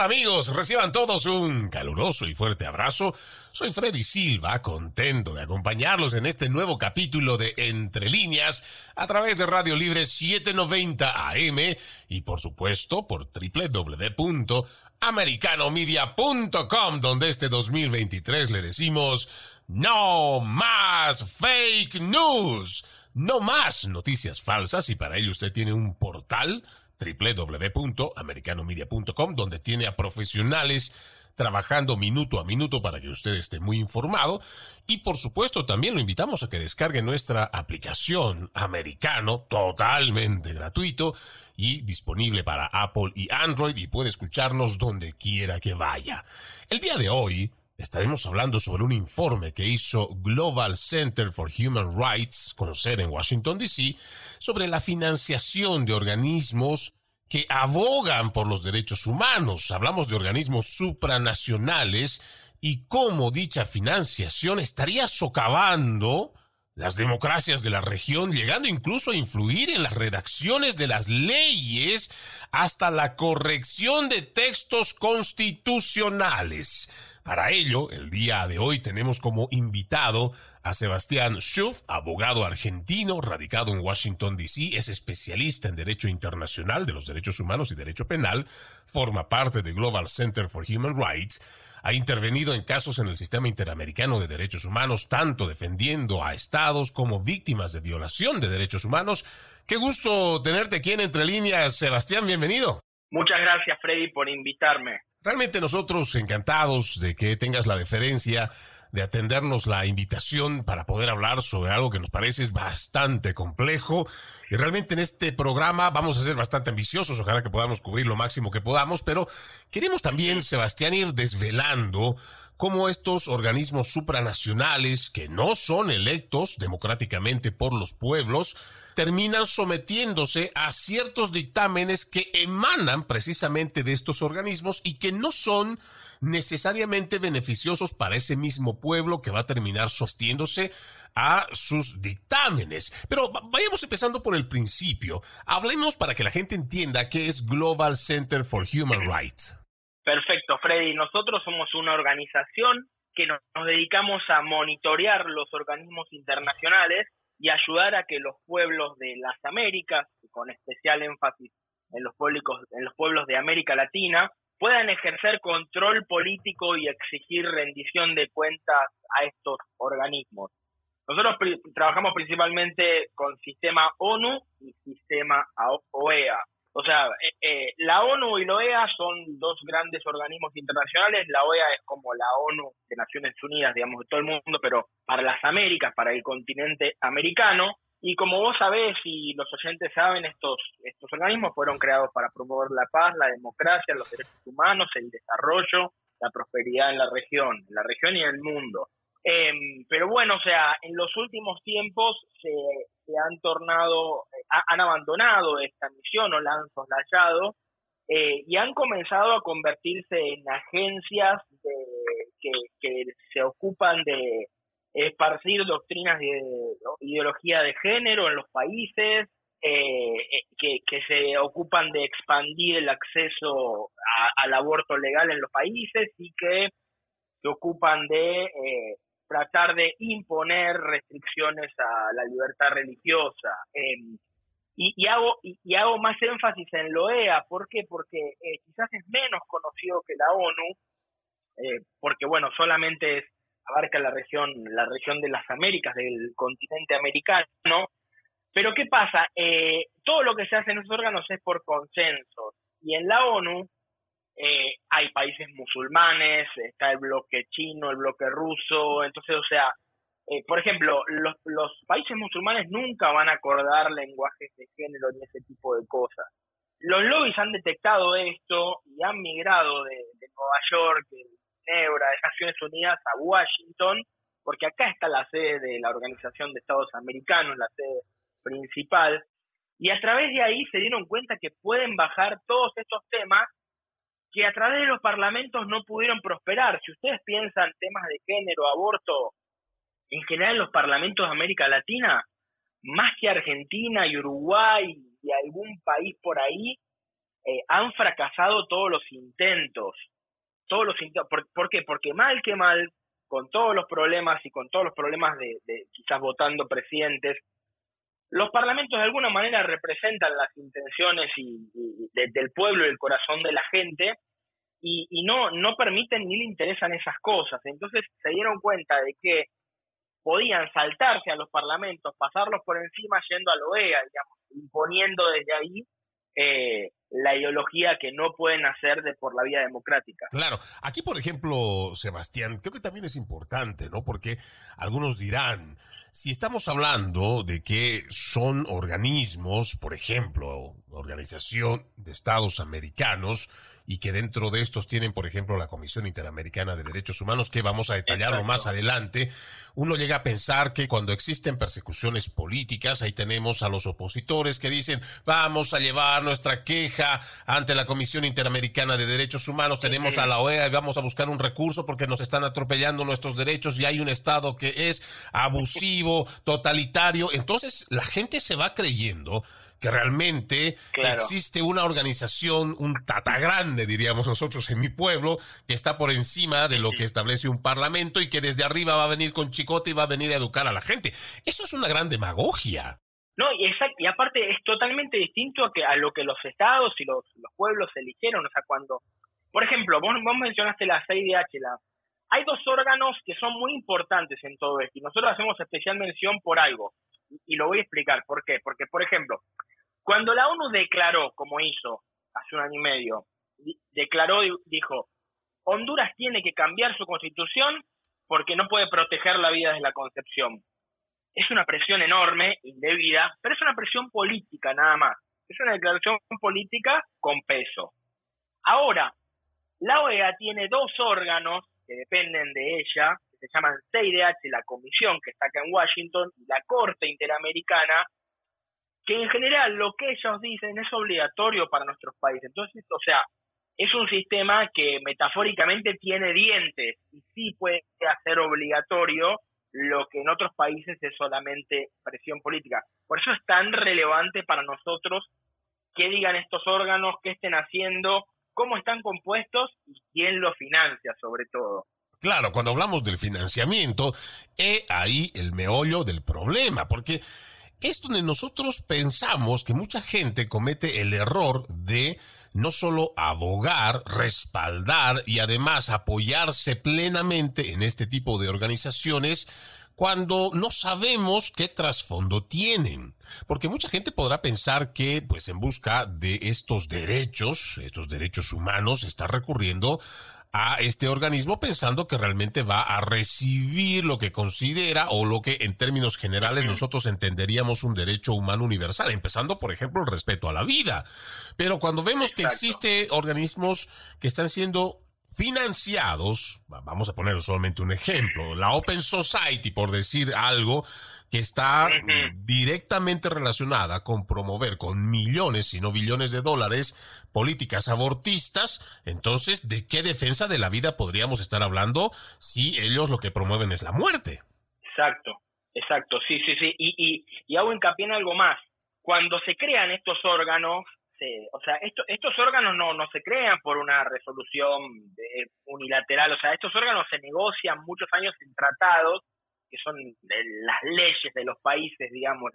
amigos? Reciban todos un caluroso y fuerte abrazo. Soy Freddy Silva, contento de acompañarlos en este nuevo capítulo de Entre líneas a través de Radio Libre 790 AM y por supuesto por www.americanomedia.com donde este 2023 le decimos no más fake news, no más noticias falsas y para ello usted tiene un portal www.americanomedia.com, donde tiene a profesionales trabajando minuto a minuto para que usted esté muy informado. Y por supuesto también lo invitamos a que descargue nuestra aplicación americano totalmente gratuito y disponible para Apple y Android y puede escucharnos donde quiera que vaya. El día de hoy estaremos hablando sobre un informe que hizo Global Center for Human Rights, con sede en Washington, D.C., sobre la financiación de organismos que abogan por los derechos humanos. Hablamos de organismos supranacionales y cómo dicha financiación estaría socavando las democracias de la región, llegando incluso a influir en las redacciones de las leyes hasta la corrección de textos constitucionales. Para ello, el día de hoy tenemos como invitado a Sebastián Schuff, abogado argentino radicado en Washington, D.C., es especialista en Derecho Internacional de los Derechos Humanos y Derecho Penal, forma parte de Global Center for Human Rights, ha intervenido en casos en el sistema interamericano de derechos humanos, tanto defendiendo a estados como víctimas de violación de derechos humanos. Qué gusto tenerte aquí en Entre Líneas, Sebastián, bienvenido. Muchas gracias, Freddy, por invitarme. Realmente nosotros encantados de que tengas la deferencia de atendernos la invitación para poder hablar sobre algo que nos parece bastante complejo. Y realmente en este programa vamos a ser bastante ambiciosos, ojalá que podamos cubrir lo máximo que podamos, pero queremos también, Sebastián, ir desvelando cómo estos organismos supranacionales, que no son electos democráticamente por los pueblos, terminan sometiéndose a ciertos dictámenes que emanan precisamente de estos organismos y que no son necesariamente beneficiosos para ese mismo pueblo que va a terminar sostiéndose a sus dictámenes. Pero vayamos empezando por el principio. Hablemos para que la gente entienda qué es Global Center for Human Rights. Perfecto, Freddy. Nosotros somos una organización que nos, dedicamos a monitorear los organismos internacionales y ayudar a que los pueblos de las Américas, con especial énfasis en los, pueblos, en los pueblos de América Latina, puedan ejercer control político y exigir rendición de cuentas a estos organismos. Nosotros trabajamos principalmente con sistema ONU y sistema OEA. O sea, eh, eh, la ONU y la OEA son dos grandes organismos internacionales. La OEA es como la ONU de Naciones Unidas, digamos, de todo el mundo, pero para las Américas, para el continente americano. Y como vos sabés y los oyentes saben, estos, estos organismos fueron creados para promover la paz, la democracia, los derechos humanos, el desarrollo, la prosperidad en la región, en la región y en el mundo. Em, pero bueno, o sea, en los últimos tiempos se, han tornado, han abandonado esta misión o la han soslayado eh, y han comenzado a convertirse en agencias que, se ocupan de esparcir doctrinas de ideología de género en los países, eh, que, se ocupan de expandir el acceso al aborto legal en los países y que se ocupan de eh, tratar de imponer restricciones a la libertad religiosa. Em, y, hago, y, hago más énfasis en lo EA, ¿por qué? Porque eh, quizás es menos conocido que la ONU, eh, porque bueno, solamente es, abarca la región, la región de las Américas, del continente americano, pero ¿qué pasa? Eh, todo lo que se hace en esos órganos es por consenso, y en la ONU eh, hay países musulmanes, está el bloque chino, el bloque ruso, entonces, o sea, eh, por ejemplo, los, los países musulmanes nunca van a acordar lenguajes de género ni ese tipo de cosas. Los lobbies han detectado esto y han migrado de, Nueva York, de Ginebra, de Naciones Unidas a Washington, porque acá está la sede de la Organización de Estados Americanos, la sede principal, y a través de ahí se dieron cuenta que pueden bajar todos estos temas que a través de los parlamentos no pudieron prosperar. Si ustedes piensan temas de género, aborto, en general los parlamentos de América Latina, más que Argentina y Uruguay y algún país por ahí, eh, han fracasado todos los intentos. Todos los intentos. ¿Por, qué? Porque mal que mal, con todos los problemas y con todos los problemas de, quizás votando presidentes, los parlamentos de alguna manera representan las intenciones y, del pueblo y el corazón de la gente y, y, no, no permiten ni le interesan esas cosas. Entonces se dieron cuenta de que podían saltarse a los parlamentos, pasarlos por encima yendo a la OEA, digamos, imponiendo desde ahí eh, la ideología que no pueden hacer de por la vía democrática. Claro, aquí por ejemplo, Sebastián, creo que también es importante, ¿no? Porque algunos dirán, si estamos hablando de que son organismos, por ejemplo, Organización de Estados Americanos, y que dentro de estos tienen, por ejemplo, la Comisión Interamericana de Derechos Humanos, que vamos a detallarlo más adelante, uno llega a pensar que cuando existen persecuciones políticas, ahí tenemos a los opositores que dicen, vamos a llevar nuestra queja ante la Comisión Interamericana de Derechos Humanos, tenemos a la OEA y vamos a buscar un recurso porque nos están atropellando nuestros derechos y hay un Estado que es abusivo, totalitario. Entonces, la gente se va creyendo que realmente existe una organización, un tata grande, diríamos nosotros en mi pueblo, que está por encima de lo que establece un parlamento y que desde arriba va a venir con chicote y va a venir a educar a la gente. Eso es una gran demagogia. No, y, exacto, y aparte es totalmente distinto a, que, a lo que los estados y los, pueblos eligieron. O sea, cuando, por ejemplo, vos, vos mencionaste la CIDH, la, hay dos órganos que son muy importantes en todo esto y nosotros hacemos especial mención por algo. y lo voy a explicar. ¿Por qué? Porque, por ejemplo, cuando la ONU declaró, como hizo hace un año y medio, declaró, dijo, Honduras tiene que cambiar su constitución porque no puede proteger la vida desde la concepción. Es una presión enorme, indebida, pero es una presión política nada más. Es una declaración política con peso. Ahora, la OEA tiene dos órganos que dependen de ella, que se llaman CIDH, la comisión que está acá en Washington, y la Corte Interamericana, que en general lo que ellos dicen es obligatorio para nuestros países. Entonces, o sea, es un sistema que metafóricamente tiene dientes y sí puede hacer obligatorio lo que en otros países es solamente presión política. Por eso es tan relevante para nosotros qué digan estos órganos, qué estén haciendo, cómo están compuestos y quién los financia sobre todo. Claro, cuando hablamos del financiamiento, he ahí el meollo del problema, porque es donde nosotros pensamos que mucha gente comete el error de no solo abogar, respaldar y además apoyarse plenamente en este tipo de organizaciones cuando no sabemos qué trasfondo tienen. Porque mucha gente podrá pensar que, pues en busca de estos derechos, estos derechos humanos, está recurriendo a este organismo pensando que realmente va a recibir lo que considera o lo que en términos generales nosotros entenderíamos un derecho humano universal, empezando por ejemplo el respeto a la vida. Pero cuando vemos que existe organismos que están siendo financiados, vamos a poner solamente un ejemplo, la Open Society, por decir algo, que está directamente relacionada con promover con millones, si no billones de dólares, políticas abortistas, entonces, ¿de qué defensa de la vida podríamos estar hablando si ellos lo que promueven es la muerte? Exacto, exacto, sí, sí, sí. Y, y, y hago hincapié en algo más. Cuando se crean estos órganos, o sea, estos órganos no, no se crean por una resolución unilateral, o sea, estos órganos se negocian muchos años en tratados, que son las leyes de los países, digamos,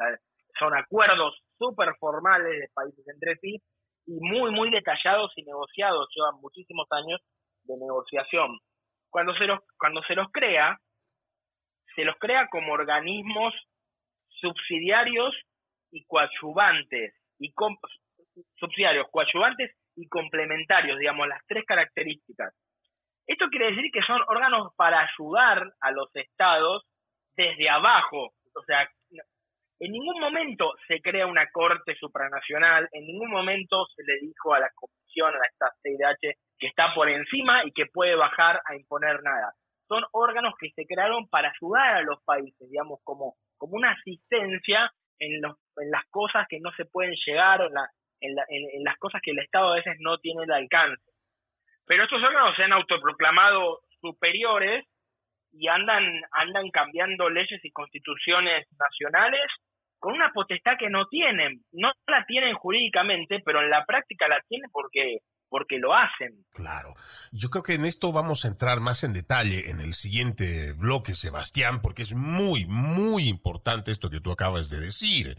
son acuerdos súper formales de países entre sí y muy, muy detallados y negociados, llevan muchísimos años de negociación. Cuando se los, cuando se los crea, se los crea como organismos subsidiarios y coadyuvantes y subsidiarios, coadyuvantes y complementarios, digamos, las tres características. Esto quiere decir que son órganos para ayudar a los estados desde abajo, o sea, en ningún momento se crea una corte supranacional, en ningún momento se le dijo a la comisión, a esta CIDH, que está por encima y que puede bajar a imponer nada. Son órganos que se crearon para ayudar a los países, digamos, como, como una asistencia en, los, en las cosas que no se pueden llegar, en, la, en, las cosas que el Estado a veces no tiene el alcance. Pero estos órganos se han autoproclamado superiores y andan, andan cambiando leyes y constituciones nacionales con una potestad que no tienen. No la tienen jurídicamente, pero en la práctica la tienen porque porque lo hacen. Claro. Yo creo que en esto vamos a entrar más en detalle en el siguiente bloque, Sebastián, porque es muy, muy importante esto que tú acabas de decir.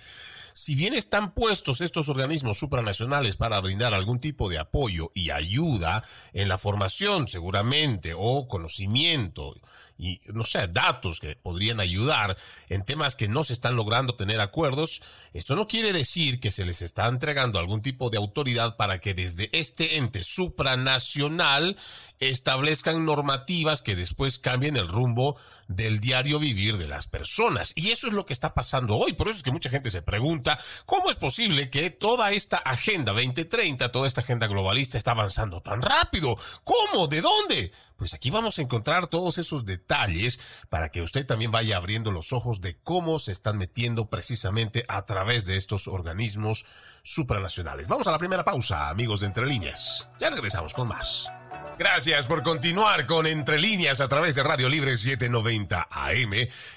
Si bien están puestos estos organismos supranacionales para brindar algún tipo de apoyo y ayuda en la formación, seguramente, o conocimiento y, no sé, datos que podrían ayudar en temas que no se están logrando tener acuerdos, esto no quiere decir que se les está entregando algún tipo de autoridad para que desde este ente supranacional establezcan normativas que después cambien el rumbo del diario vivir de las personas. Y eso es lo que está pasando hoy. Por eso es que mucha gente se pregunta, ¿cómo es posible que toda esta agenda 2030, toda esta agenda globalista está avanzando tan rápido? ¿Cómo? ¿De dónde? Pues aquí vamos a encontrar todos esos detalles para que usted también vaya abriendo los ojos de cómo se están metiendo precisamente a través de estos organismos supranacionales. Vamos a la primera pausa, amigos de Entre Líneas. Ya regresamos con más. Gracias por continuar con Entre Líneas a través de Radio Libre 790 AM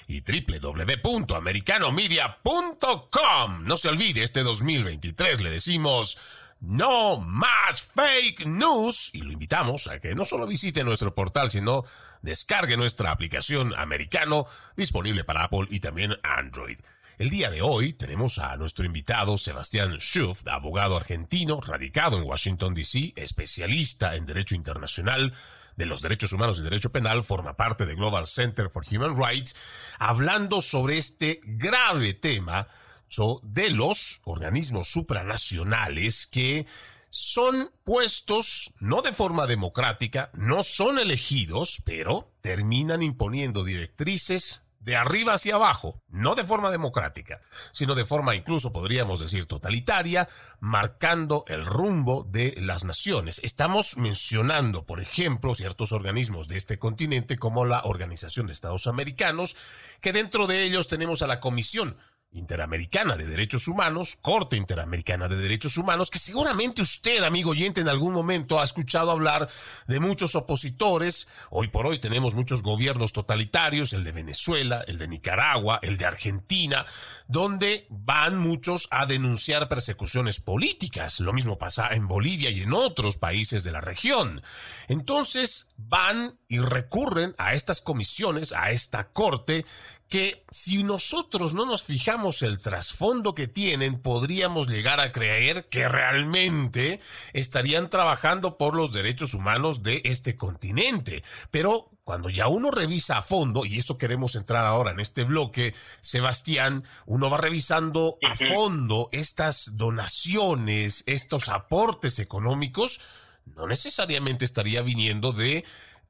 y www.americanomedia.com. No se olvide, este 2023 le decimos no más fake news y lo invitamos a que no solo visite nuestro portal, sino descargue nuestra aplicación americano disponible para Apple y también Android. El día de hoy tenemos a nuestro invitado Sebastián Schuff, abogado argentino radicado en Washington, D.C., especialista en Derecho Internacional de los Derechos Humanos y Derecho Penal, forma parte de Global Center for Human Rights, hablando sobre este grave tema de los organismos supranacionales que son puestos no de forma democrática, no son elegidos, pero terminan imponiendo directrices de arriba hacia abajo, no de forma democrática, sino de forma incluso podríamos decir totalitaria, marcando el rumbo de las naciones. Estamos mencionando, por ejemplo, ciertos organismos de este continente como la Organización de Estados Americanos, que dentro de ellos tenemos a la Comisión Interamericana de Derechos Humanos, Corte Interamericana de Derechos Humanos, que seguramente usted, amigo oyente, en algún momento ha escuchado hablar de muchos opositores. Hoy por hoy tenemos muchos gobiernos totalitarios, el de Venezuela, el de Nicaragua, el de Argentina, donde van muchos a denunciar persecuciones políticas. Lo mismo pasa en Bolivia y en otros países de la región. Entonces van y recurren a estas comisiones, a esta corte, que si nosotros no nos fijamos el trasfondo que tienen, podríamos llegar a creer que realmente estarían trabajando por los derechos humanos de este continente. Pero cuando ya uno revisa a fondo, y esto queremos entrar ahora en este bloque, Sebastián, uno va revisando a fondo estas donaciones, estos aportes económicos, no necesariamente estaría viniendo de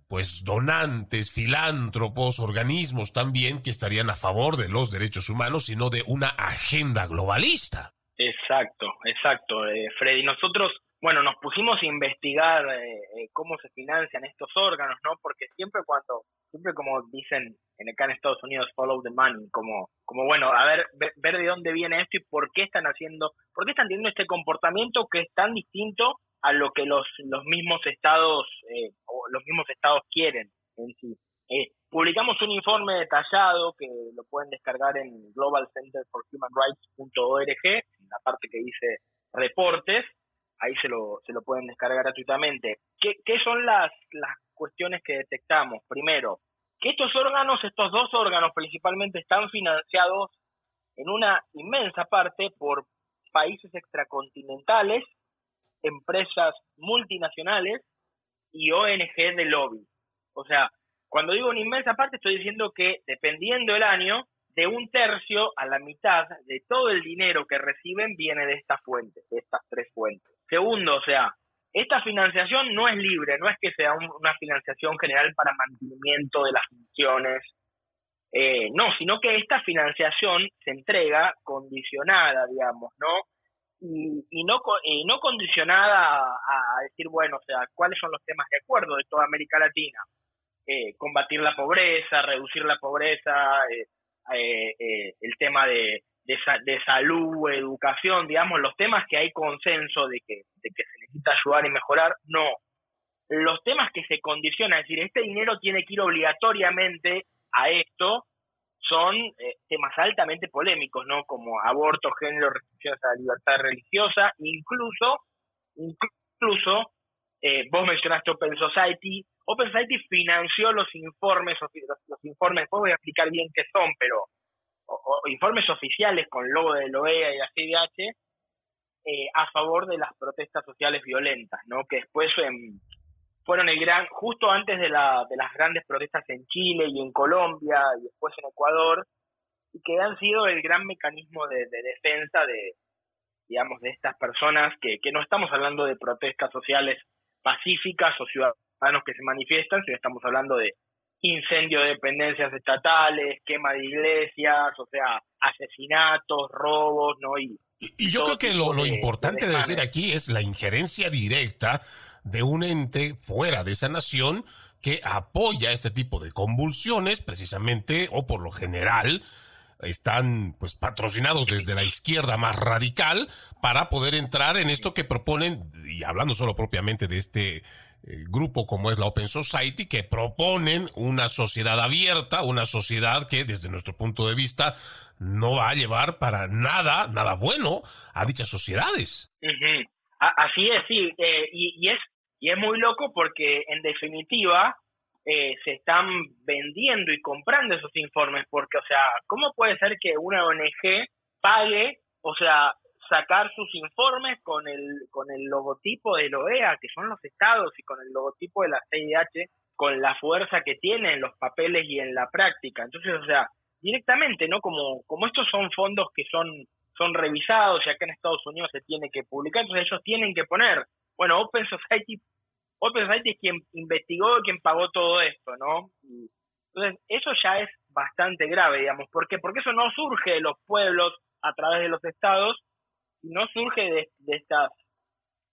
pues donantes, filántropos, organismos también que estarían a favor de los derechos humanos, sino de una agenda globalista. Exacto, exacto, eh, Freddy. Nosotros, bueno, nos pusimos a investigar eh, eh, cómo se financian estos órganos, ¿no? Porque siempre cuando, siempre como dicen en acá en Estados Unidos, follow the money, como, como bueno, a ver, ver, ver de dónde viene esto y por qué están haciendo, por qué están teniendo este comportamiento que es tan distinto a lo que los, los mismos estados eh, los mismos estados quieren en sí. Eh, publicamos un informe detallado que lo pueden descargar en globalcenterforhumanrights.org, en la parte que dice reportes, ahí se lo, se lo pueden descargar gratuitamente. ¿Qué, qué son las, las cuestiones que detectamos? Primero, que estos órganos, estos dos órganos principalmente, están financiados en una inmensa parte por países extracontinentales empresas multinacionales y ONG de lobby. O sea, cuando digo una inmensa parte, estoy diciendo que dependiendo del año, de un tercio a la mitad de todo el dinero que reciben viene de estas fuentes, de estas tres fuentes. Segundo, o sea, esta financiación no es libre, no es que sea una financiación general para mantenimiento de las funciones, eh, no, sino que esta financiación se entrega condicionada, digamos, ¿no? Y, no, y no condicionada a, decir, bueno, o sea, cuáles son los temas de acuerdo de toda América Latina. Eh, combatir la pobreza, reducir la pobreza, eh, eh, el tema de, de, salud, educación, digamos, los temas que hay consenso de que, de que se necesita ayudar y mejorar, no. Los temas que se condicionan, es decir, este dinero tiene que ir obligatoriamente a esto, son eh, temas altamente polémicos, ¿no? Como aborto, género, restricciones a la libertad religiosa, incluso, incluso, eh, vos mencionaste Open Society, Open Society financió los informes, los, informes, después voy a explicar bien qué son, pero informes oficiales con logo de la OEA y la CIDH eh, a favor de las protestas sociales violentas, ¿no? Que después fueron el gran, justo antes de, la, de las grandes protestas en Chile y en Colombia y después en Ecuador, y que han sido el gran mecanismo de, defensa de, digamos, de estas personas, que, que no estamos hablando de protestas sociales pacíficas o ciudadanos que se manifiestan, sino estamos hablando de incendio de dependencias estatales, quema de iglesias, o sea, asesinatos, robos, ¿no? Y, y, yo creo que lo, importante de, decir aquí es la injerencia directa de un ente fuera de esa nación que apoya este tipo de convulsiones, precisamente, o por lo general, están pues patrocinados desde la izquierda más radical para poder entrar en esto que proponen, y hablando solo propiamente de este grupo como es la Open Society, que proponen una sociedad abierta, una sociedad que desde nuestro punto de vista no va a llevar para nada, nada bueno a dichas sociedades. Así es, sí, eh, y, es, y es muy loco porque en definitiva eh, se están vendiendo y comprando esos informes, porque, o sea, ¿cómo puede ser que una ONG pague, o sea, sacar sus informes con el, con el logotipo de la OEA, que son los estados, y con el logotipo de la CIDH, con la fuerza que tiene en los papeles y en la práctica. Entonces, o sea, directamente, ¿no? Como, como estos son fondos que son, son revisados y acá en Estados Unidos se tiene que publicar, entonces ellos tienen que poner, bueno, Open Society, Open Society es quien investigó, quien pagó todo esto, ¿no? entonces, eso ya es bastante grave, digamos. ¿Por qué? Porque eso no surge de los pueblos a través de los estados, no surge de, estas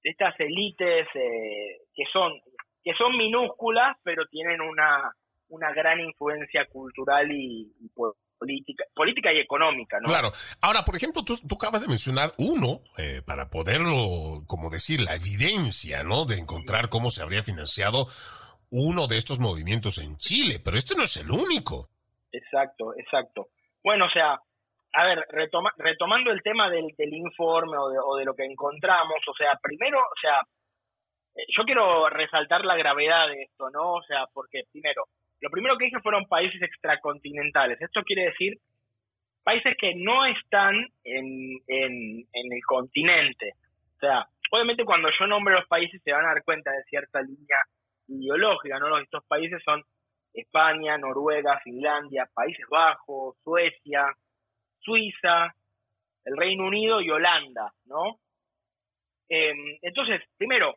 estas élites eh, que son que son minúsculas pero tienen una una gran influencia cultural y, política política y económica ¿no? claro. Ahora por ejemplo tú, acabas de mencionar uno eh, para poderlo como decir la evidencia no de encontrar cómo se habría financiado uno de estos movimientos en Chile pero este no es el único. Exacto exacto. Bueno o sea a ver, retomando el tema del, del informe o de, o de, lo que encontramos, o sea, primero, o sea, eh, yo quiero resaltar la gravedad de esto, ¿no? O sea, porque primero, lo primero que dije fueron países extracontinentales. Esto quiere decir países que no están en, en, en el continente. O sea, obviamente cuando yo nombre los países se van a dar cuenta de cierta línea ideológica, ¿no? Estos países son España, Noruega, Finlandia, Países Bajos, Suecia, Suiza, el Reino Unido y Holanda, ¿no? Em, entonces, primero,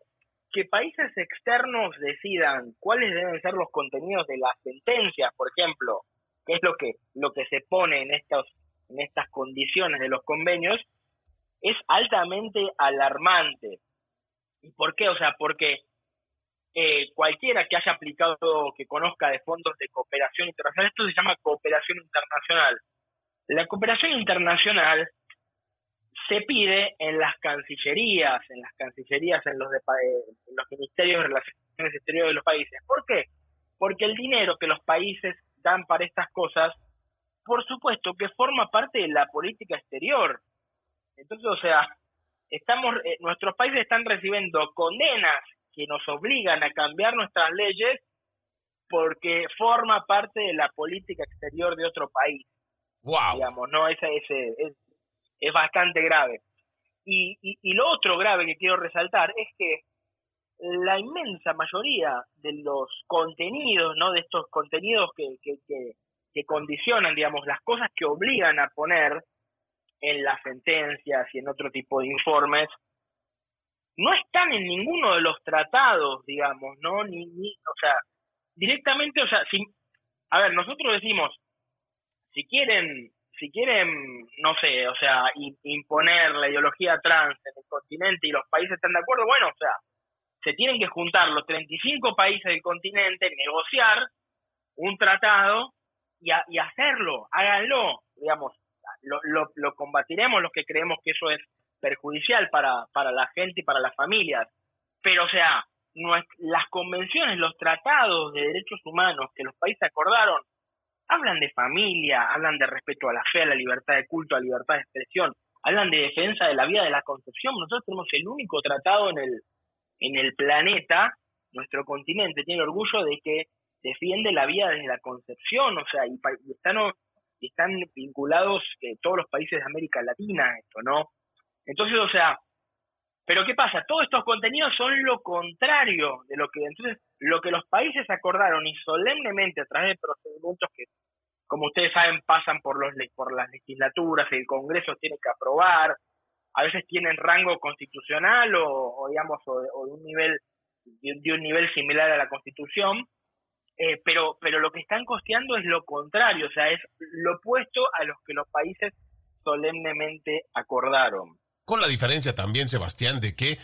que países externos decidan cuáles deben ser los contenidos de las sentencias, por ejemplo, qué es lo que lo que se pone en estos en estas condiciones de los convenios, es altamente alarmante. ¿Y por qué? O sea, porque eh, cualquiera que haya aplicado, que conozca de fondos de cooperación internacional, esto se llama cooperación internacional. La cooperación internacional se pide en las cancillerías, en las cancillerías, en los, de, en los ministerios de relaciones exteriores de los países. ¿Por qué? Porque el dinero que los países dan para estas cosas, por supuesto que forma parte de la política exterior. Entonces, o sea, estamos, eh, nuestros países están recibiendo condenas que nos obligan a cambiar nuestras leyes porque forma parte de la política exterior de otro país. Digamos, ¿no? Ese, es, es bastante grave. Y, y, lo otro grave que quiero resaltar es que la inmensa mayoría de los contenidos, ¿no? De estos contenidos que, que, que, condicionan, digamos, las cosas que obligan a poner en las sentencias y en otro tipo de informes, no están en ninguno de los tratados, digamos, ¿no? Ni, ni o sea, directamente, o sea, si, a ver, nosotros decimos, si quieren, si quieren, no sé, o sea, imponer la ideología trans en el continente y los países están de acuerdo, bueno, o sea, se tienen que juntar los 35 países del continente, negociar un tratado y, hacerlo, háganlo, digamos, lo, lo, lo, combatiremos los que creemos que eso es perjudicial para, para la gente y para las familias, pero o sea, las convenciones, los tratados de derechos humanos que los países acordaron hablan de familia, hablan de respeto a la fe, a la libertad de culto, a la libertad de expresión, hablan de defensa de la vida de la concepción. Nosotros tenemos el único tratado en el, en el planeta, nuestro continente tiene orgullo de que defiende la vida desde la concepción, o sea, y, están, están vinculados eh, todos los países de América Latina esto, ¿no? Entonces, o sea, pero ¿qué pasa? Todos estos contenidos son lo contrario de lo que entonces lo que los países acordaron y solemnemente a través de procedimientos que como ustedes saben pasan por los por las legislaturas el Congreso tiene que aprobar, a veces tienen rango constitucional o, digamos o, de un nivel de, un nivel similar a la Constitución, eh, pero pero lo que están costeando es lo contrario, o sea, es lo opuesto a los que los países solemnemente acordaron. Con la diferencia también, Sebastián, de que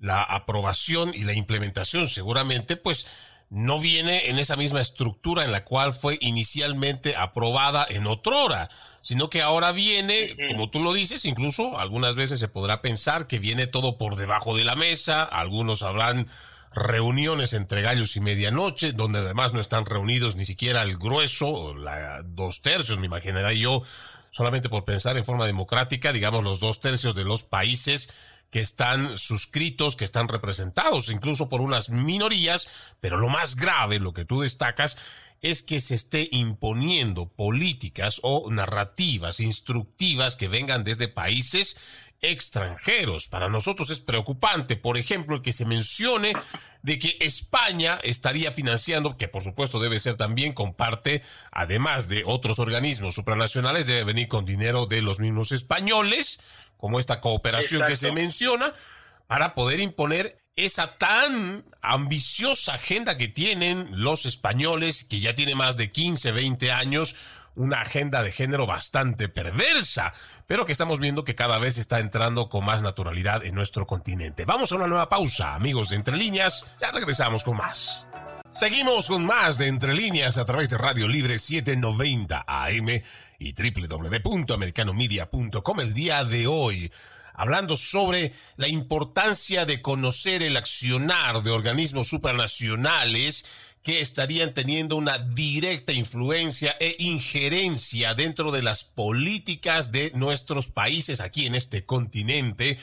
la aprobación y la implementación seguramente, pues, no viene en esa misma estructura en la cual fue inicialmente aprobada en otrora, sino que ahora viene, como tú lo dices, incluso algunas veces se podrá pensar que viene todo por debajo de la mesa, algunos habrán reuniones entre gallos y medianoche, donde además no están reunidos ni siquiera el grueso, la, dos tercios, me imaginaré yo, solamente por pensar en forma democrática, digamos los dos tercios de los países que están suscritos, que están representados incluso por unas minorías, pero lo más grave, lo que tú destacas, es que se esté imponiendo políticas o narrativas instructivas que vengan desde países extranjeros. Para nosotros es preocupante, por ejemplo, el que se mencione de que España estaría financiando, que por supuesto debe ser también con parte, además de otros organismos supranacionales, debe venir con dinero de los mismos españoles, como esta cooperación que se menciona, para poder imponer esa tan ambiciosa agenda que tienen los españoles, que ya tiene más de 15, 20 años, una agenda de género bastante perversa, pero que estamos viendo que cada vez está entrando con más naturalidad en nuestro continente. Vamos a una nueva pausa, amigos de Entre Líneas, ya regresamos con más. Seguimos con más de Entre Líneas a través de Radio Libre 790 AM y www.americanomedia.com el día de hoy hablando sobre la importancia de conocer el accionar de organismos supranacionales que estarían teniendo una directa influencia e injerencia dentro de las políticas de nuestros países aquí en este continente,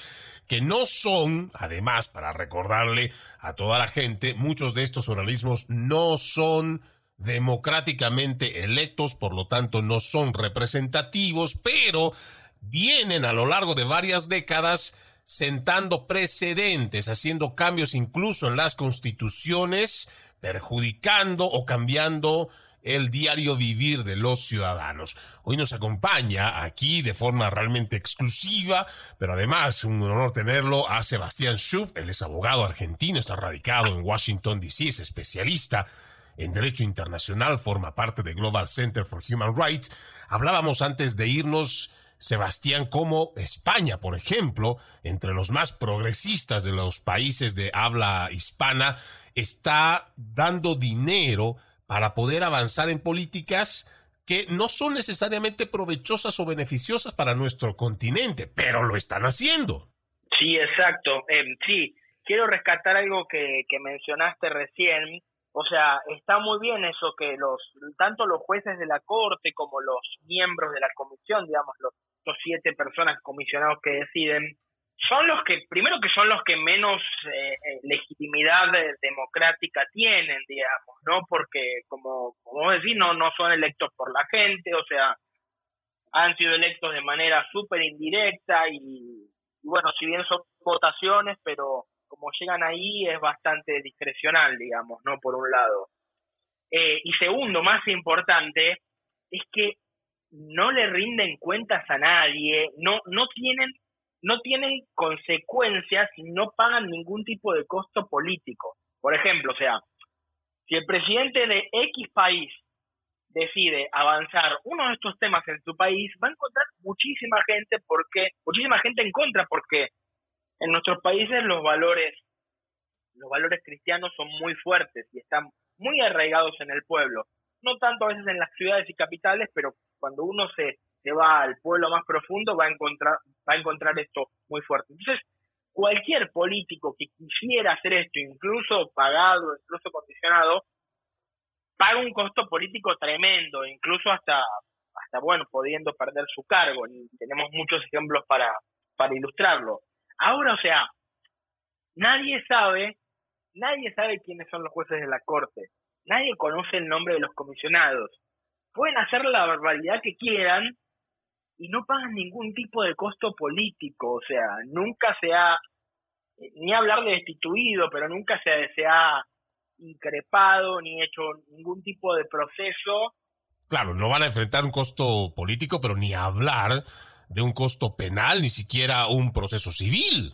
que no son, además, para recordarle a toda la gente, muchos de estos organismos no son democráticamente electos, por lo tanto no son representativos, pero vienen a lo largo de varias décadas sentando precedentes, haciendo cambios incluso en las constituciones, perjudicando o cambiando el diario vivir de los ciudadanos. Hoy nos acompaña aquí de forma realmente exclusiva, pero además un honor tenerlo a Sebastián Schuff. Él es abogado argentino, está radicado en Washington, D.C., es especialista en Derecho Internacional, forma parte de Global Center for Human Rights. Hablábamos antes de irnos Sebastián, como España, por ejemplo, entre los más progresistas de los países de habla hispana, está dando dinero para poder avanzar en políticas que no son necesariamente provechosas o beneficiosas para nuestro continente, pero lo están haciendo. Sí, exacto. Eh, sí, quiero rescatar algo que, que mencionaste recién. O sea, está muy bien eso que los tanto los jueces de la corte como los miembros de la comisión, digamos, los, siete personas comisionados que deciden, son los que, primero que son los que menos eh, eh, legitimidad democrática tienen, digamos, ¿no? Porque, como, como decís, no, no son electos por la gente, o sea, han sido electos de manera súper indirecta y, bueno, si bien son votaciones, pero como llegan ahí es bastante discrecional, digamos, ¿no? Por un lado. Eh, y segundo, más importante, es que no le rinden cuentas a nadie, no, no tienen no tienen consecuencias y no pagan ningún tipo de costo político. Por ejemplo, o sea, si el presidente de X país decide avanzar uno de estos temas en su país, va a encontrar muchísima gente porque muchísima gente en contra porque en nuestros países los valores los valores cristianos son muy fuertes y están muy arraigados en el pueblo. No tanto a veces en las ciudades y capitales, pero cuando uno se se va al pueblo más profundo va a encontrar, va a encontrar esto muy fuerte. Entonces, cualquier político que quisiera hacer esto, incluso pagado, incluso condicionado, paga un costo político tremendo, incluso hasta, hasta bueno, pudiendo perder su cargo. Tenemos muchos ejemplos para, para ilustrarlo. Ahora, o sea, nadie sabe, nadie sabe quiénes son los jueces de la Corte. Nadie conoce el nombre de los comisionados. Pueden hacer la barbaridad que quieran y no pagan ningún tipo de costo político. O sea, nunca se ha, ni hablar de destituido, pero nunca se, se ha increpado ni hecho ningún tipo de proceso. Claro, no van a enfrentar un costo político, pero ni hablar de un costo penal, ni siquiera un proceso civil.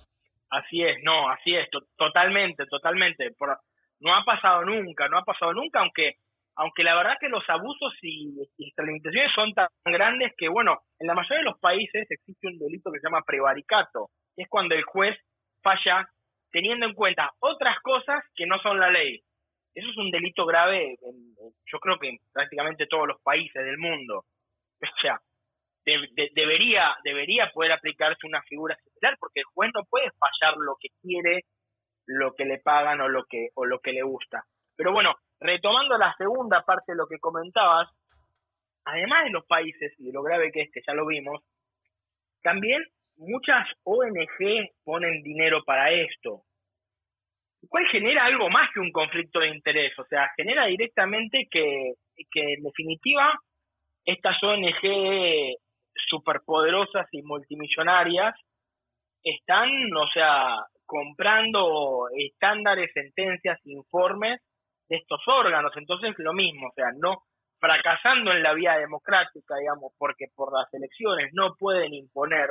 Así es, no, así es, totalmente, totalmente. Por, no ha pasado nunca, no ha pasado nunca, aunque aunque la verdad que los abusos y, y extralimitaciones son tan grandes que, bueno, en la mayoría de los países existe un delito que se llama prevaricato, que es cuando el juez falla teniendo en cuenta otras cosas que no son la ley. Eso es un delito grave, yo creo que en prácticamente todos los países del mundo. O sea, debería, debería poder aplicarse una figura similar porque el juez no puede fallar lo que quiere, lo que le pagan o lo que, o lo que le gusta. Pero bueno, retomando la segunda parte de lo que comentabas, además de los países y de lo grave que es, que ya lo vimos, también muchas ONG ponen dinero para esto cual genera algo más que un conflicto de interés, o sea, genera directamente que, que en definitiva estas ONG superpoderosas y multimillonarias están, o sea, comprando estándares, sentencias, informes de estos órganos. Entonces, lo mismo, o sea, no fracasando en la vía democrática, digamos, porque por las elecciones no pueden imponer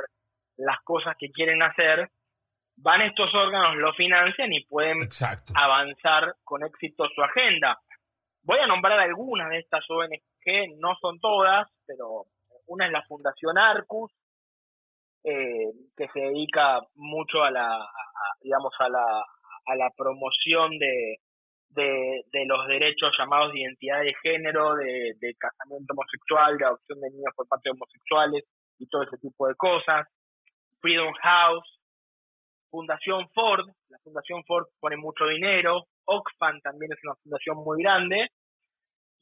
las cosas que quieren hacer, van estos órganos, lo financian y pueden avanzar con éxito su agenda. Voy a nombrar algunas de estas ONG, no son todas, pero una es la Fundación Arcus, eh, que se dedica mucho a la, digamos, a la, a la promoción de, de, los derechos llamados de identidad de género, de, de casamiento homosexual, de adopción de niños por parte de homosexuales y todo ese tipo de cosas. Freedom House, Fundación Ford, la Fundación Ford pone mucho dinero, Oxfam también es una fundación muy grande,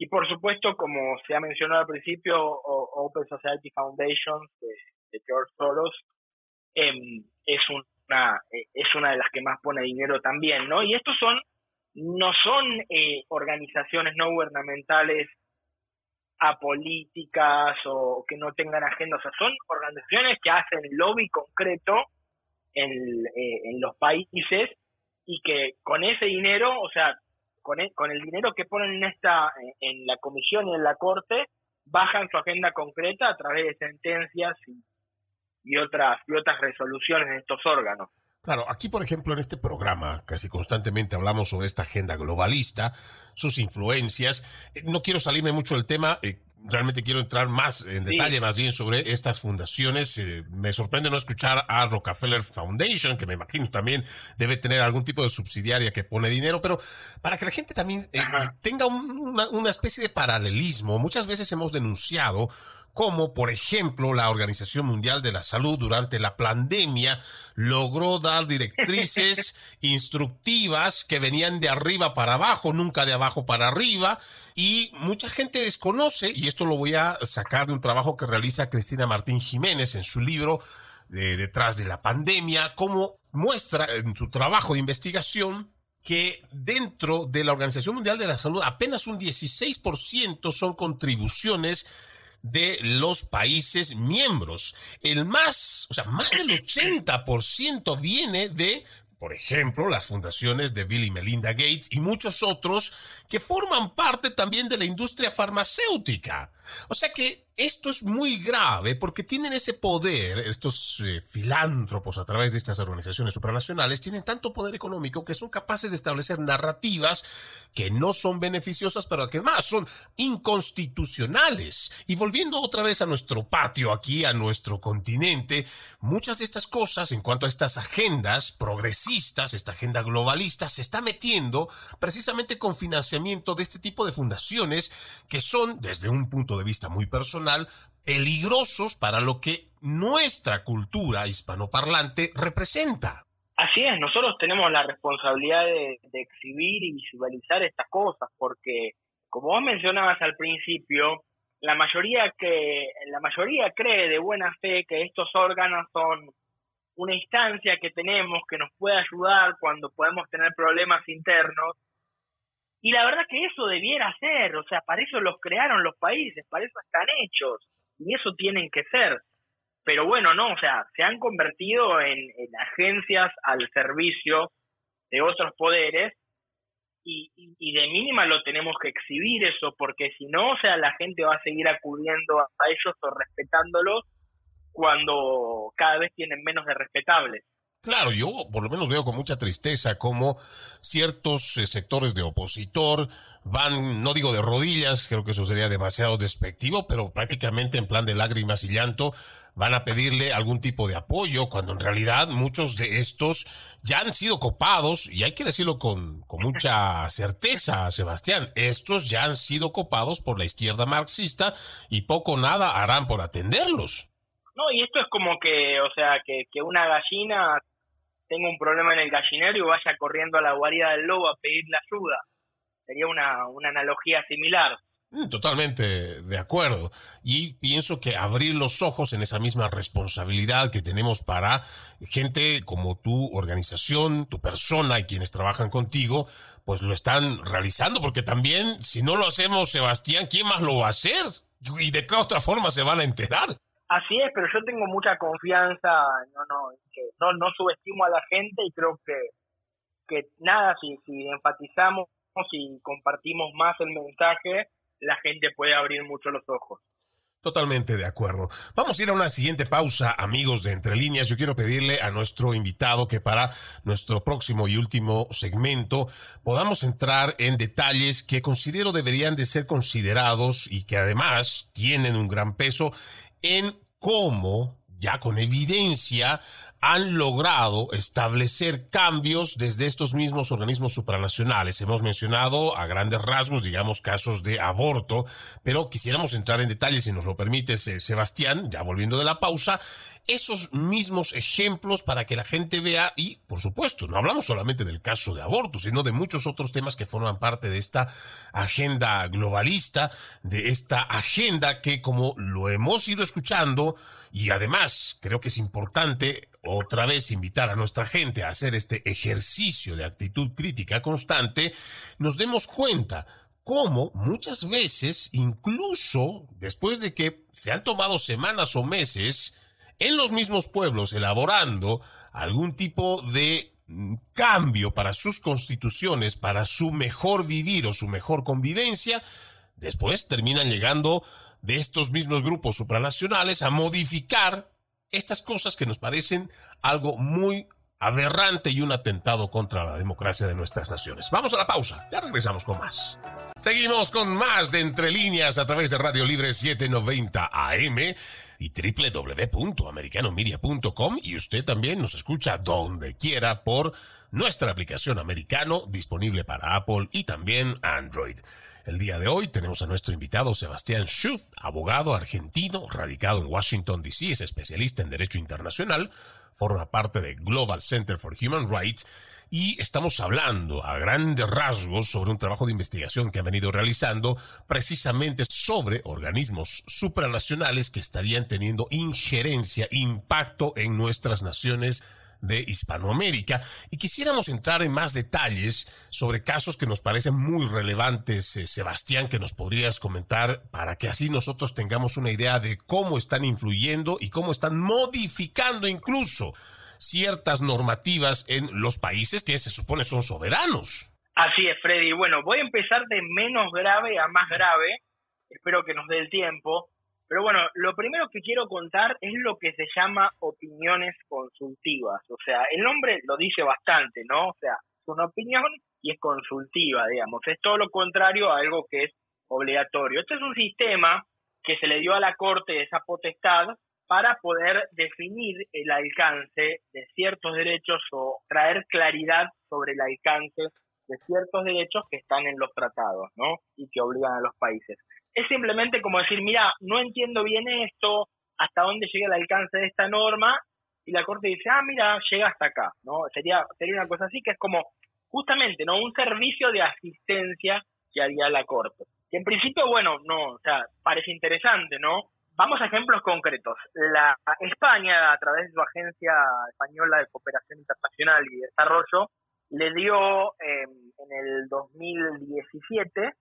y por supuesto, como se ha mencionado al principio, Open Society Foundation de, George Soros em, es una es una de las que más pone dinero también, ¿no? Y estos son no son eh, organizaciones no gubernamentales apolíticas o que no tengan agenda, o sea, son organizaciones que hacen lobby concreto en, eh, en los países y que con ese dinero, o sea, con el, con el dinero que ponen en esta en la comisión y en la corte, bajan su agenda concreta a través de sentencias y, y otras y otras resoluciones de estos órganos. Claro, aquí por ejemplo en este programa casi constantemente hablamos sobre esta agenda globalista, sus influencias. Eh, no quiero salirme mucho del tema, eh, realmente quiero entrar más en detalle, más bien sobre estas fundaciones. Eh, me sorprende no escuchar a Rockefeller Foundation, que me imagino también debe tener algún tipo de subsidiaria que pone dinero, pero para que la gente también eh, tenga una, una especie de paralelismo, muchas veces hemos denunciado como por ejemplo la Organización Mundial de la Salud durante la pandemia logró dar directrices instructivas que venían de arriba para abajo, nunca de abajo para arriba, y mucha gente desconoce, y esto lo voy a sacar de un trabajo que realiza Cristina Martín Jiménez en su libro de Detrás de la pandemia, como muestra en su trabajo de investigación que dentro de la Organización Mundial de la Salud apenas un 16% son contribuciones de los países miembros. El más, o sea, más del 80% viene de por ejemplo, las fundaciones de Bill y Melinda Gates y muchos otros que forman parte también de la industria farmacéutica. O sea que esto es muy grave porque tienen ese poder, estos eh, filántropos a través de estas organizaciones supranacionales, tienen tanto poder económico que son capaces de establecer narrativas que no son beneficiosas, pero que además son inconstitucionales. Y volviendo otra vez a nuestro patio, aquí a nuestro continente, muchas de estas cosas en cuanto a estas agendas progresistas, esta agenda globalista, se está metiendo precisamente con financiamiento de este tipo de fundaciones que son, desde un punto de vista muy personal, peligrosos para lo que nuestra cultura hispanoparlante representa. Así es, nosotros tenemos la responsabilidad de, exhibir y visualizar estas cosas, porque como vos mencionabas al principio, la mayoría que la mayoría cree de buena fe que estos órganos son una instancia que tenemos que nos puede ayudar cuando podemos tener problemas internos y la verdad que eso debiera ser, o sea, para eso los crearon los países, para eso están hechos y eso tienen que ser. Pero bueno, no, o sea, se han convertido en, en agencias al servicio de otros poderes y, y, de mínima lo tenemos que exhibir eso, porque si no, o sea, la gente va a seguir acudiendo a, ellos o respetándolos cuando cada vez tienen menos de respetables. Claro, yo por lo menos veo con mucha tristeza cómo ciertos eh, sectores de opositor van, no digo de rodillas, creo que eso sería demasiado despectivo, pero prácticamente en plan de lágrimas y llanto van a pedirle algún tipo de apoyo, cuando en realidad muchos de estos ya han sido copados, y hay que decirlo con, con mucha certeza, Sebastián, estos ya han sido copados por la izquierda marxista y poco nada harán por atenderlos. No, y esto es como que, o sea, que, que una gallina tenga un problema en el gallinero y vaya corriendo a la guarida del lobo a pedirle ayuda. Sería una, una analogía similar. Mm, totalmente de acuerdo. Y pienso que abrir los ojos en esa misma responsabilidad que tenemos para gente como tu organización, tu persona y quienes trabajan contigo, pues lo están realizando, porque también si no lo hacemos, Sebastián, ¿quién más lo va a hacer? ¿Y de qué otra forma se van a enterar? Así es, pero yo tengo mucha confianza, no, no, que no, no subestimo a la gente y creo que, que nada, si, si enfatizamos y compartimos más el mensaje, la gente puede abrir mucho los ojos. Totalmente de acuerdo. Vamos a ir a una siguiente pausa, amigos de Entre Líneas. Yo quiero pedirle a nuestro invitado que para nuestro próximo y último segmento podamos entrar en detalles que considero deberían de ser considerados y que además tienen un gran peso en cómo, ya con evidencia, han logrado establecer cambios desde estos mismos organismos supranacionales. Hemos mencionado a grandes rasgos, digamos, casos de aborto, pero quisiéramos entrar en detalles, si nos lo permite Sebastián, ya volviendo de la pausa, esos mismos ejemplos para que la gente vea y, por supuesto, no hablamos solamente del caso de aborto, sino de muchos otros temas que forman parte de esta agenda globalista, de esta agenda que, como lo hemos ido escuchando, y además creo que es importante otra vez invitar a nuestra gente a hacer este ejercicio de actitud crítica constante, nos demos cuenta cómo muchas veces, incluso después de que se han tomado semanas o meses en los mismos pueblos elaborando algún tipo de mm, cambio para sus constituciones, para su mejor vivir o su mejor convivencia, después terminan llegando de estos mismos grupos supranacionales a modificar estas cosas que nos parecen algo muy aberrante y un atentado contra la democracia de nuestras naciones. Vamos a la pausa, ya regresamos con más. Seguimos con más de Entre Líneas a través de Radio Libre 790 AM y www.americanomedia.com y usted también nos escucha donde quiera por nuestra aplicación americano disponible para Apple y también Android. El día de hoy tenemos a nuestro invitado Sebastián Schuth, abogado argentino, radicado en Washington, D.C., es especialista en Derecho Internacional, forma parte de Global Center for Human Rights y estamos hablando a grandes rasgos sobre un trabajo de investigación que han venido realizando precisamente sobre organismos supranacionales que estarían teniendo injerencia, impacto en nuestras naciones de Hispanoamérica y quisiéramos entrar en más detalles sobre casos que nos parecen muy relevantes, eh, Sebastián, que nos podrías comentar para que así nosotros tengamos una idea de cómo están influyendo y cómo están modificando incluso ciertas normativas en los países que se supone son soberanos. Así es, Freddy. Bueno, voy a empezar de menos grave a más grave. Espero que nos dé el tiempo. Pero bueno, lo primero que quiero contar es lo que se llama opiniones consultivas. O sea, el nombre lo dice bastante, ¿no? O sea, es una opinión y es consultiva, digamos. Es todo lo contrario a algo que es obligatorio. Este es un sistema que se le dio a la Corte esa potestad para poder definir el alcance de ciertos derechos o traer claridad sobre el alcance de ciertos derechos que están en los tratados, ¿no? Y que obligan a los países es simplemente como decir, mira, no entiendo bien esto, hasta dónde llega el alcance de esta norma, y la Corte dice, ah, mira, llega hasta acá, ¿no? Sería, sería una cosa así que es como, justamente, ¿no? Un servicio de asistencia que haría la Corte. que en principio, bueno, no, o sea, parece interesante, ¿no? Vamos a ejemplos concretos. La España, a través de su Agencia Española de Cooperación Internacional y Desarrollo, le dio eh, en el 2017, eh,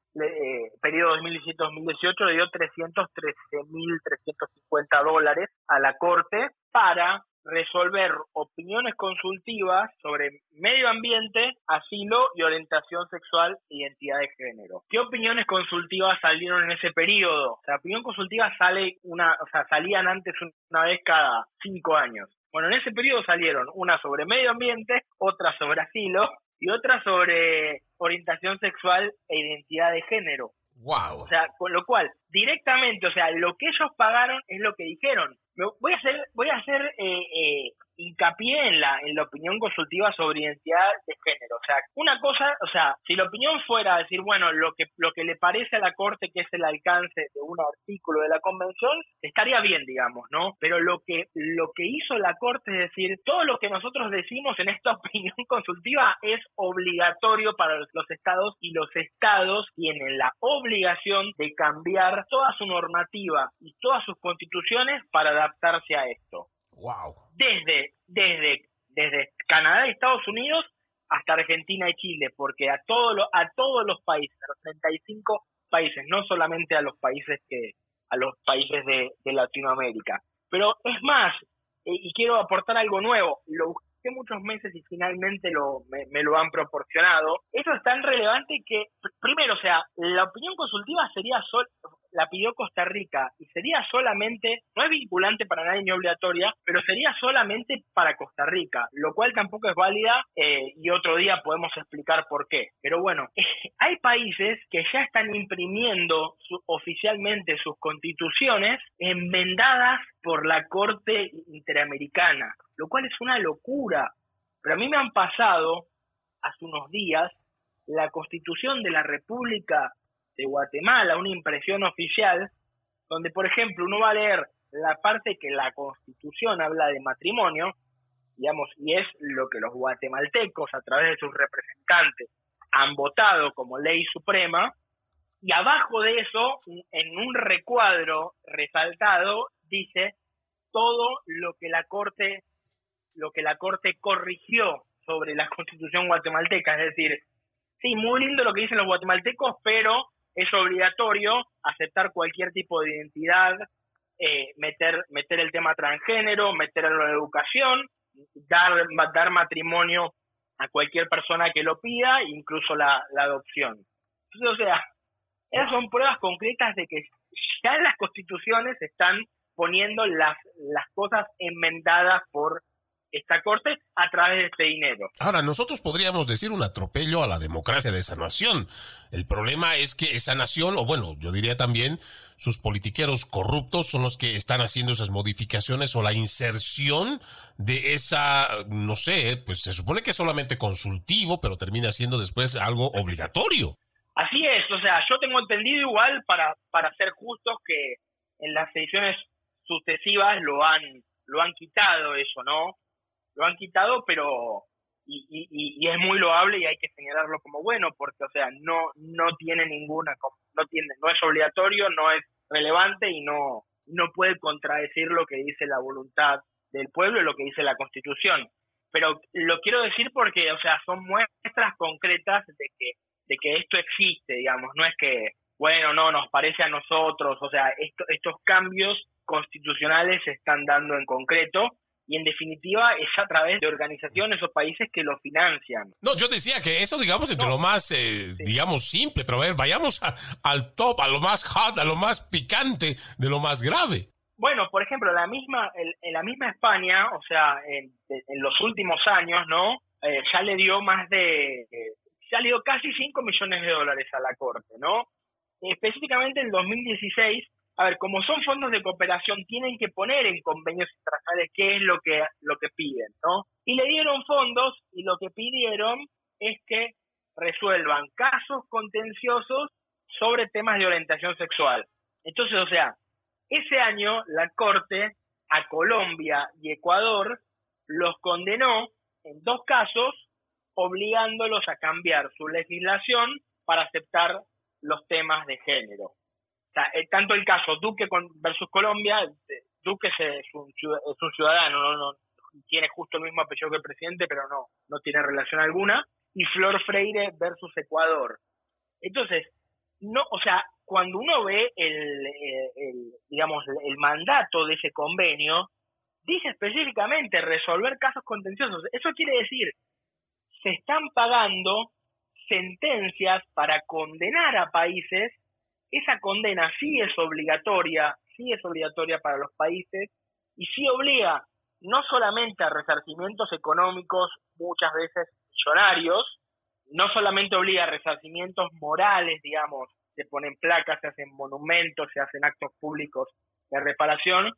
periodo 2017-2018, le dio 313.350 dólares a la Corte para resolver opiniones consultivas sobre medio ambiente, asilo y orientación sexual e identidad de género. ¿Qué opiniones consultivas salieron en ese periodo? Sea, opinión consultiva sale una, o sea, salían antes una vez cada cinco años. Bueno, en ese periodo salieron una sobre medio ambiente, otra sobre asilo y otra sobre orientación sexual e identidad de género. Wow. O sea, con lo cual, directamente, o sea, lo que ellos pagaron es lo que dijeron. Voy a hacer, voy a hacer eh, eh, hincapié en la, en la opinión consultiva sobre identidad de género. O sea, una cosa, o sea, si la opinión fuera decir, bueno, lo que, lo que le parece a la Corte que es el alcance de un artículo de la Convención, estaría bien, digamos, ¿no? Pero lo que, lo que hizo la Corte es decir, todo lo que nosotros decimos en esta opinión consultiva es obligatorio para los estados y los estados tienen la obligación de cambiar toda su normativa y todas sus constituciones para adaptarse a esto. Desde, desde, desde Canadá y Estados Unidos hasta Argentina y Chile, porque a, todo a todos los países, a los 35 países, no solamente a los países que a los países de, Latinoamérica. Pero es más, eh, y quiero aportar algo nuevo, lo muchos meses y finalmente lo, me, lo han proporcionado. Eso es tan relevante que, primero, o sea, la opinión consultiva sería sol, la pidió Costa Rica y sería solamente, no es vinculante para nadie ni obligatoria, pero sería solamente para Costa Rica, lo cual tampoco es válida eh, y otro día podemos explicar por qué. Pero bueno, hay países que ya están imprimiendo oficialmente sus constituciones enmendadas por la Corte Interamericana, lo cual es una locura. Pero a mí me han pasado hace unos días la constitución de la República de Guatemala, una impresión oficial, donde, por ejemplo, uno va a leer la parte que la Constitución habla de matrimonio, digamos, y es lo que los guatemaltecos, a través de sus representantes, han votado como ley suprema, y abajo de eso, en un recuadro resaltado, dice todo lo que la Corte, lo que la Corte corrigió sobre la Constitución guatemalteca, es decir, sí, muy lindo lo que dicen los guatemaltecos, pero es obligatorio aceptar cualquier tipo de identidad, eh, meter, meter el tema transgénero, meterlo en la educación, dar, dar matrimonio a cualquier persona que lo pida, incluso la, la adopción. o sea, esas son pruebas concretas de que ya las constituciones están poniendo las, las cosas enmendadas por esta corte a través de este dinero. Ahora, nosotros podríamos decir un atropello a la democracia de esa nación. El problema es que esa nación, o bueno, yo diría también, sus politiqueros corruptos son los que están haciendo esas modificaciones o la inserción de esa, no sé, pues se supone que es solamente consultivo, pero termina siendo después algo obligatorio. Así es, o sea, yo tengo entendido igual para, para ser justos que en las ediciones sucesivas lo han, lo han quitado eso, ¿no? Lo han quitado, pero y, y, y, es muy loable y hay que señalarlo como bueno, porque, o sea, no, no tiene ninguna, no tiene, no es obligatorio, no es relevante y no, no puede contradecir lo que dice la voluntad del pueblo y lo que dice la Constitución. Pero lo quiero decir porque, o sea, son muestras concretas de que, de que esto existe, digamos, no es que, bueno, no, nos parece a nosotros, o sea, esto, estos cambios constitucionales se están dando en concreto y en definitiva es a través de organizaciones o países que lo financian. No, yo decía que eso, digamos, entre lo más, eh, digamos, simple, pero a ver, vayamos al top, a lo más hot, a lo más picante, de lo más grave. Bueno, por ejemplo, la misma, en, la misma España, o sea, en, los últimos años, ¿no? Eh, ya le dio más de, eh, ya le dio casi 5 millones de dólares a la Corte, ¿no? Específicamente en 2016 a ver, como son fondos de cooperación, tienen que poner en convenios internacionales qué es lo que, lo que piden, ¿no? Y le dieron fondos y lo que pidieron es que resuelvan casos contenciosos sobre temas de orientación sexual. Entonces, o sea, ese año la Corte a Colombia y Ecuador los condenó en dos casos, obligándolos a cambiar su legislación para aceptar los temas de género. Eh, tanto el caso Duque versus Colombia, eh, Duque es un, ciudadano, no, tiene justo el mismo apellido que el presidente, pero no, no tiene relación alguna, y Flor Freire versus Ecuador. Entonces, no, o sea, cuando uno ve el, el, digamos, el mandato de ese convenio, dice específicamente resolver casos contenciosos. Eso quiere decir, se están pagando sentencias para condenar a países, esa condena sí es obligatoria, sí es obligatoria para los países y sí obliga no solamente a resarcimientos económicos, muchas veces millonarios, no solamente obliga a resarcimientos morales, digamos, se ponen placas, se hacen monumentos, se hacen actos públicos de reparación,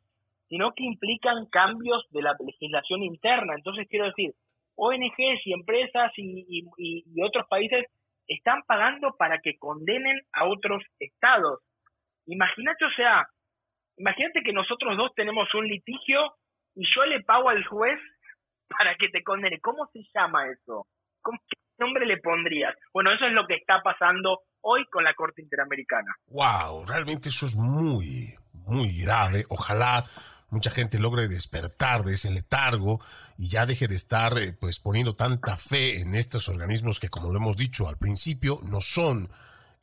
sino que implican cambios de la legislación interna. Entonces, quiero decir, ONGs y empresas y, otros países están pagando para que condenen a otros estados. Imagínate, o sea, imagínate que nosotros dos tenemos un litigio y yo le pago al juez para que te condene. ¿Cómo se llama eso? ¿Qué nombre le pondrías? Bueno, eso es lo que está pasando hoy con la Corte Interamericana. Wow, realmente eso es muy, muy grave. Ojalá mucha gente logre despertar de ese letargo y ya deje de estar eh, pues poniendo tanta fe en estos organismos que como lo hemos dicho al principio no son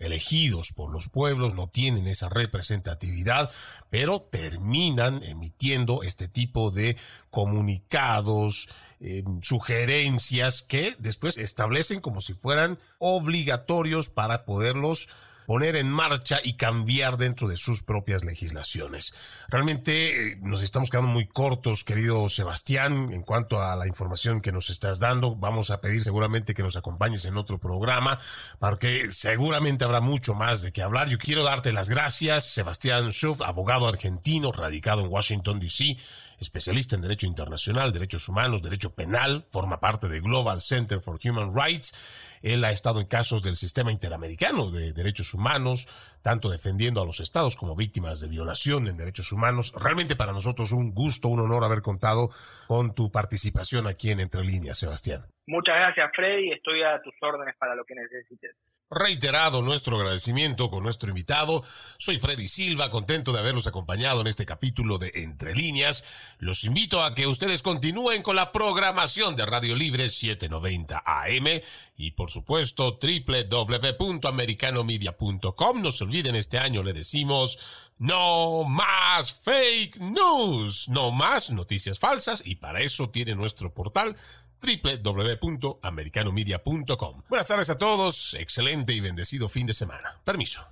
elegidos por los pueblos, no tienen esa representatividad, pero terminan emitiendo este tipo de comunicados, eh, sugerencias que después establecen como si fueran obligatorios para poderlos poner en marcha y cambiar dentro de sus propias legislaciones. Realmente eh, nos estamos quedando muy cortos, querido Sebastián, en cuanto a la información que nos estás dando. Vamos a pedir seguramente que nos acompañes en otro programa, porque seguramente habrá mucho más de qué hablar. Yo quiero darte las gracias, Sebastián Schuff, abogado argentino radicado en Washington, D.C., especialista en Derecho Internacional, Derechos Humanos, Derecho Penal, forma parte de Global Center for Human Rights. Él ha estado en casos del sistema interamericano de derechos humanos, tanto defendiendo a los estados como víctimas de violación en derechos humanos. Realmente para nosotros un gusto, un honor haber contado con tu participación aquí en Entre Líneas, Sebastián. Muchas gracias, Freddy. Estoy a tus órdenes para lo que necesites. Reiterado nuestro agradecimiento con nuestro invitado. Soy Freddy Silva, contento de haberlos acompañado en este capítulo de Entre Líneas. Los invito a que ustedes continúen con la programación de Radio Libre 790 AM y por supuesto www.americanomedia.com. No se olviden, este año le decimos no más fake news, no más noticias falsas y para eso tiene nuestro portal www.americanomedia.com. Buenas tardes a todos, excelente y bendecido fin de semana. Permiso.